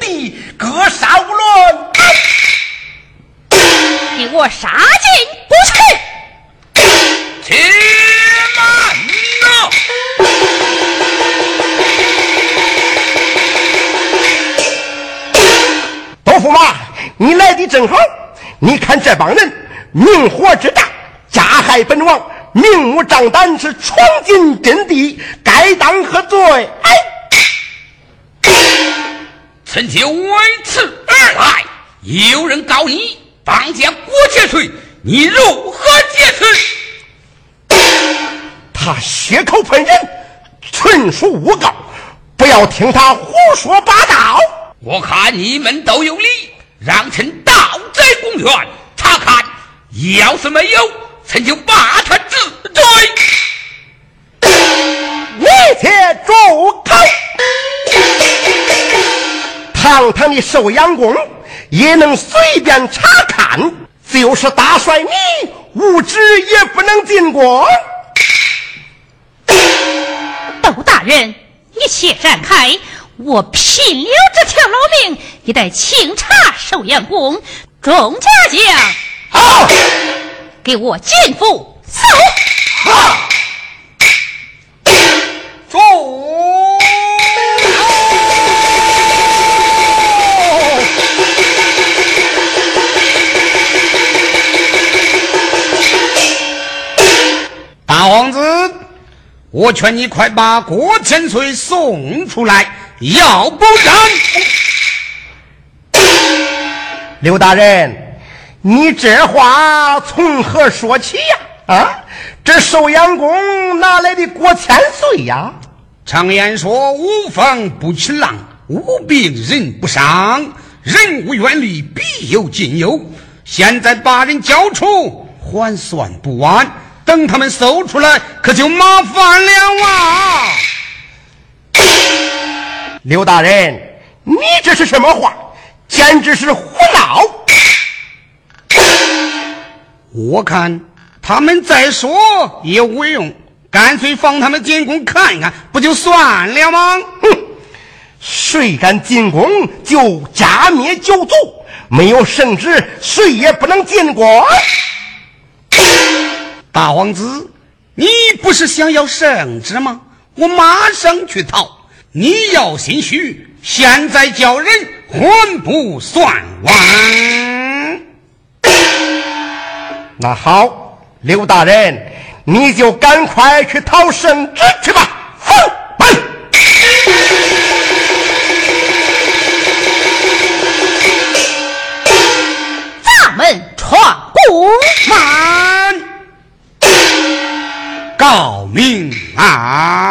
你格杀无论，给我杀进不去！且慢呐！豆腐妈，你来的正好。你看这帮人明火之大，加害本王，明目张胆是闯进阵地，该当何罪？哎，臣妾为此而来，有人告你放假国劫罪，你如何解释？他血口喷人，纯属诬告，不要听他胡说八道。我看你们都有理。让臣盗贼公园查看，要是没有，臣就把他治罪。你且住口！堂堂的寿阳宫也能随便查看，就是大帅你无知也不能进宫。窦大人，你且闪开！我拼了这条老命，也得清查寿阳宫。众家将，好，给我进府搜。好，住！我劝你快把郭千岁送出来。要不然，刘大人，你这话从何说起呀？啊，这寿阳宫哪来的郭千岁呀？常言说：“无风不起浪，无病人不伤，人无远虑，必有近忧。”现在把人交出，还算不晚。等他们搜出来，可就麻烦了啊！刘大人，你这是什么话？简直是胡闹！我看他们再说也无用，干脆放他们进宫看一看，不就算了吗？哼！谁敢进宫，就加灭九族，没有圣旨，谁也不能进宫。大皇子，你不是想要圣旨吗？我马上去讨。你要心虚，现在叫人还不算晚。那好，刘大人，你就赶快去讨圣旨去吧。放奔。咱们闯宫慢，要命啊！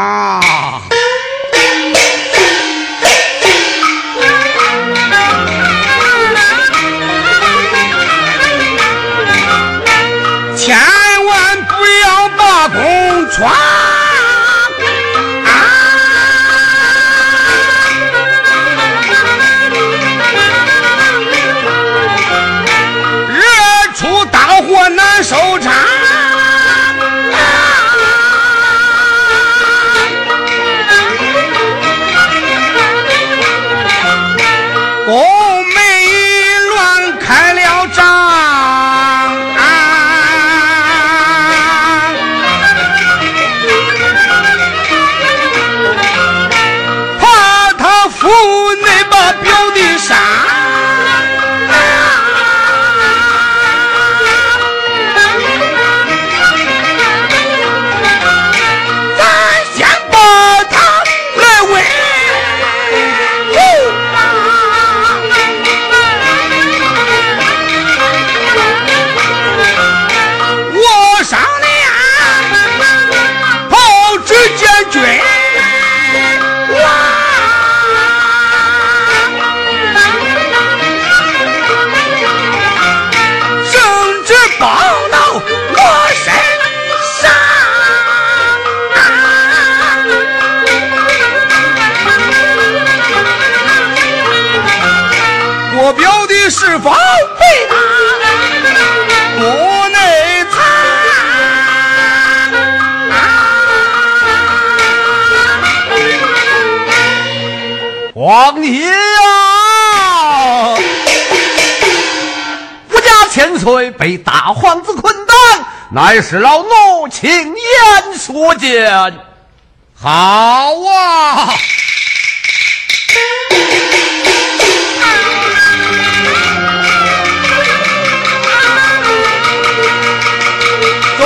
被大皇子捆绑，乃是老奴亲眼所见。好啊！走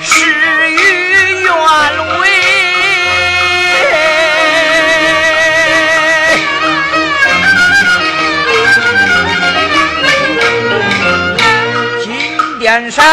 事与愿违。金殿上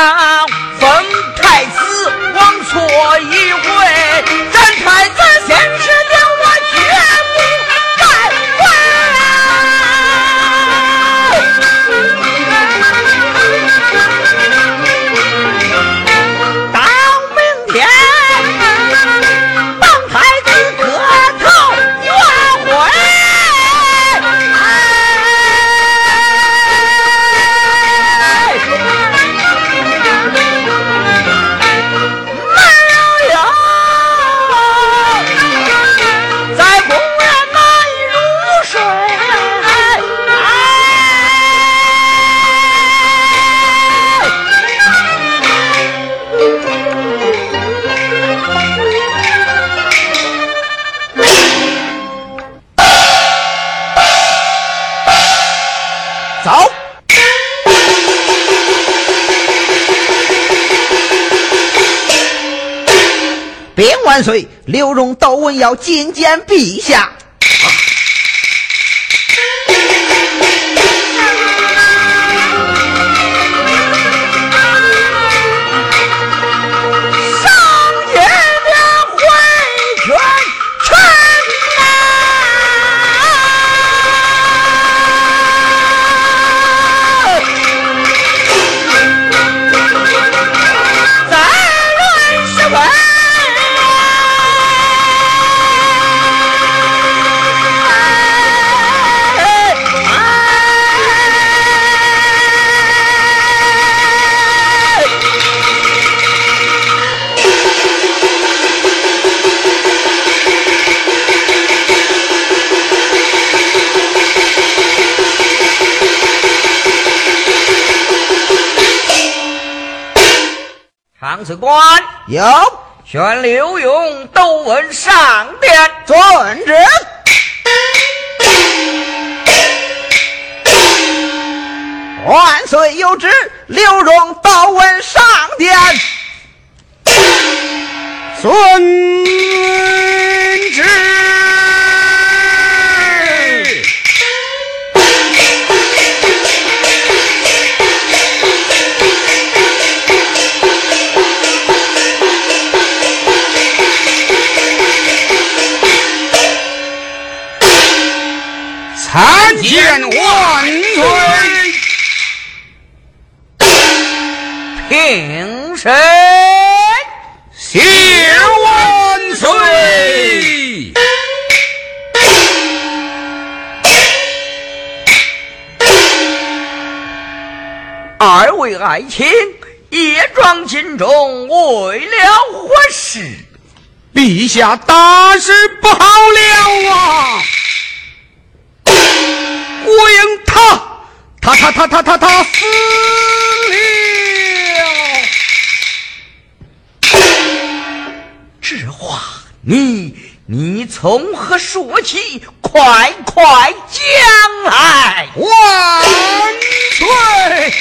禀万岁，刘荣窦文要觐见陛下。长史官有宣刘勇、都闻上殿。遵旨。万岁有旨，刘荣到闻上殿。遵见万岁！平身。谢万岁！二位爱卿夜装金钟，为了何事？陛下大事不好了啊！我应他，他他他他他他死了！这话你你从何说起？快快讲来！万岁！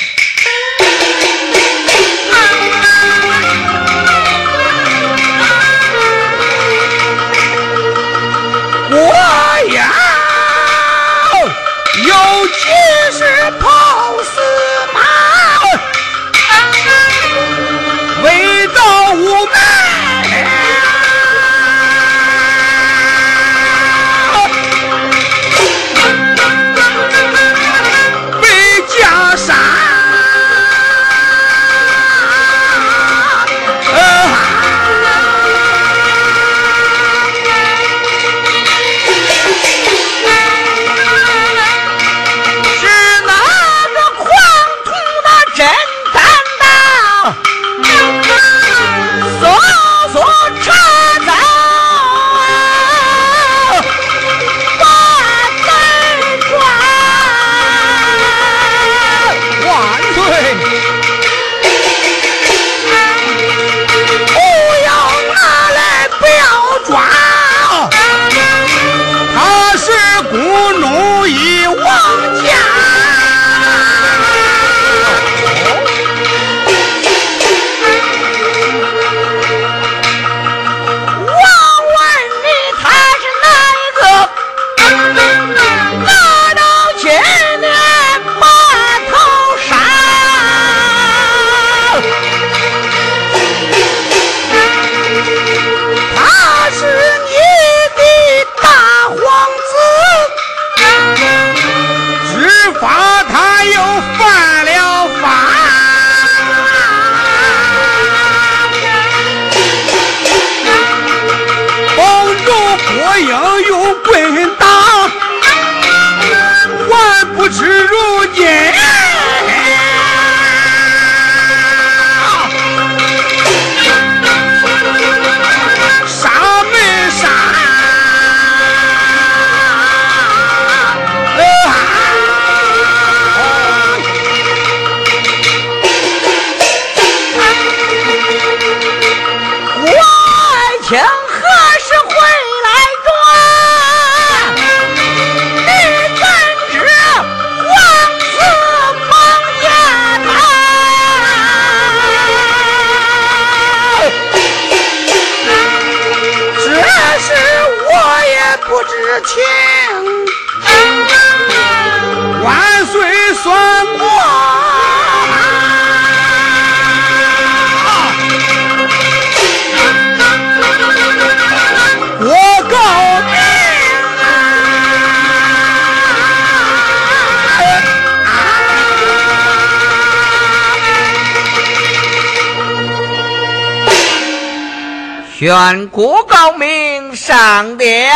宣郭高明上殿，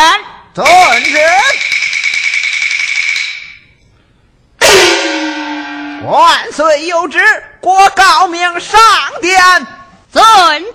遵旨。万岁有旨，国高明上殿，遵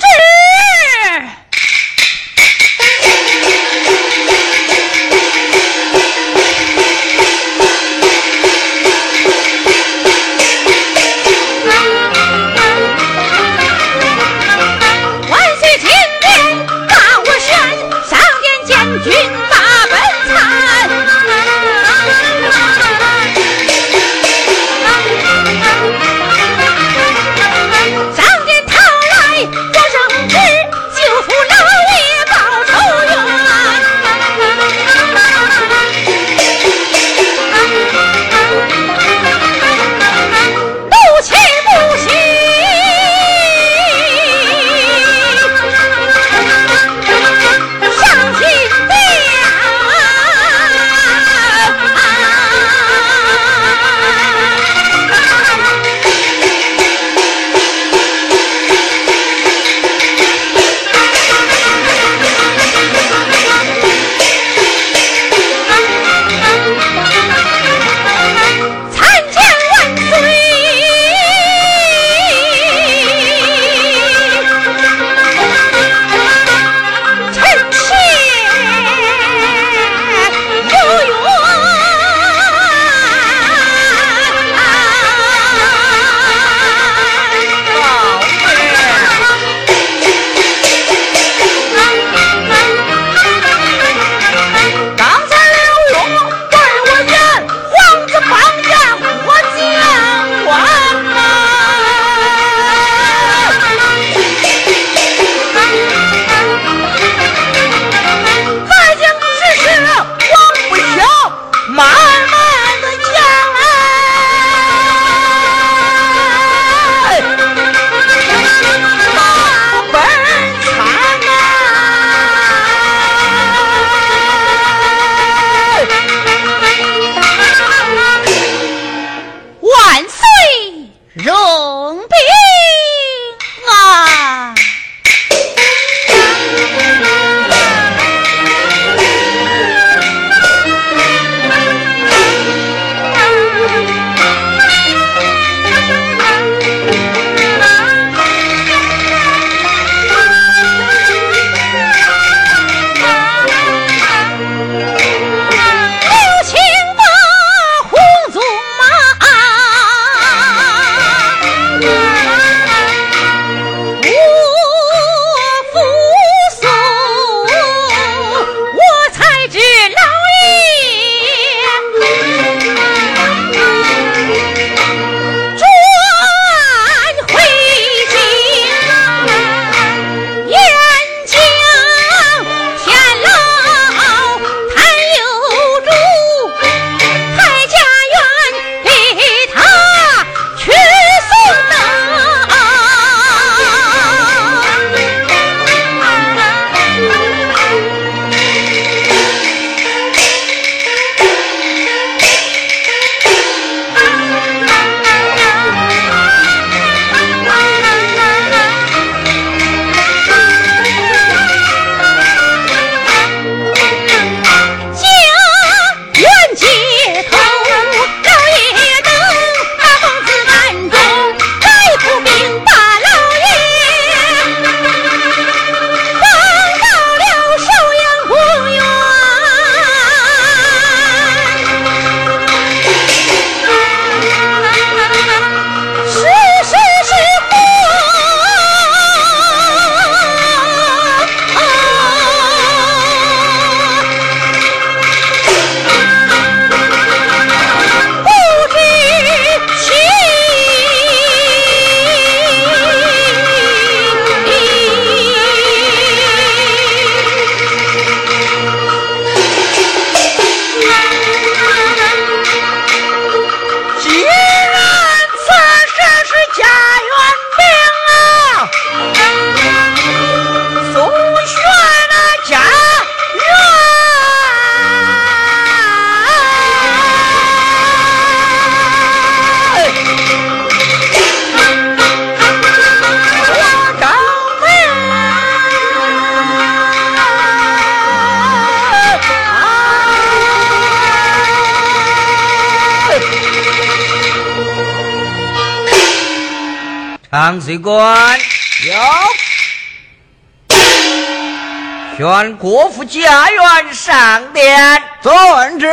宣国府家园上殿。遵旨。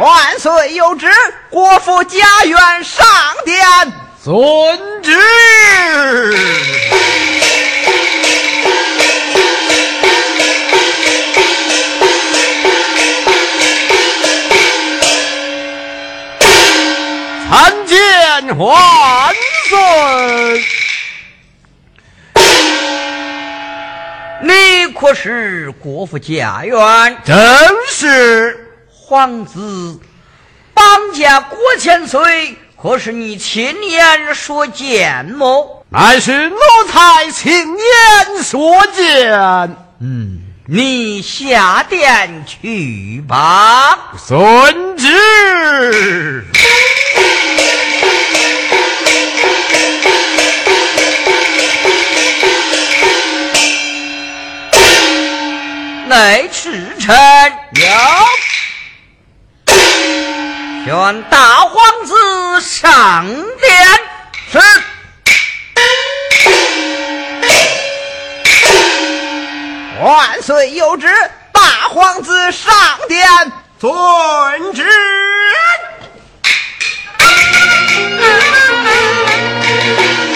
万岁有旨，国父家园上殿。遵旨。参见万岁。你可是国父家园正是。皇子绑架郭千岁，可是你亲眼所见么？乃是奴才亲眼所见。嗯，你下殿去吧。遵旨。内侍臣有。宣大皇子上殿。是。万岁有旨，大皇子上殿。遵旨。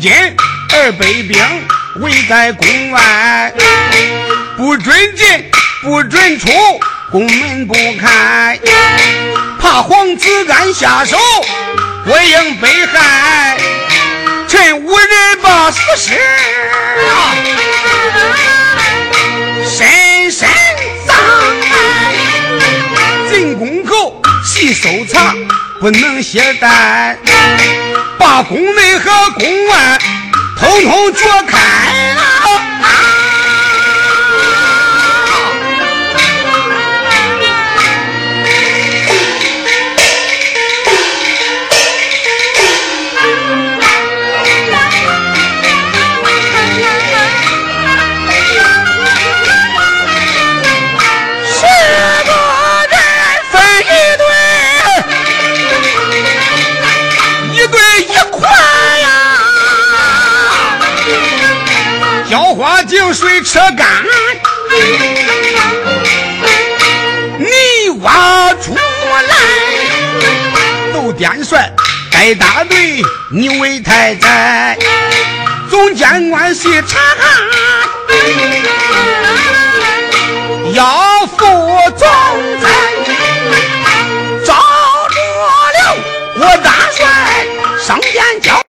今二百兵围在宫外，不准进，不准出。宫门不开，怕皇子敢下手，归应被害。趁无人把死尸啊，深深藏进宫后细搜查，不能懈怠，把宫内和宫外通通掘开了。水车干，你挖出来。窦殿帅该大队，你为太宰。总监官细查，要副总裁。着了我大帅上殿交。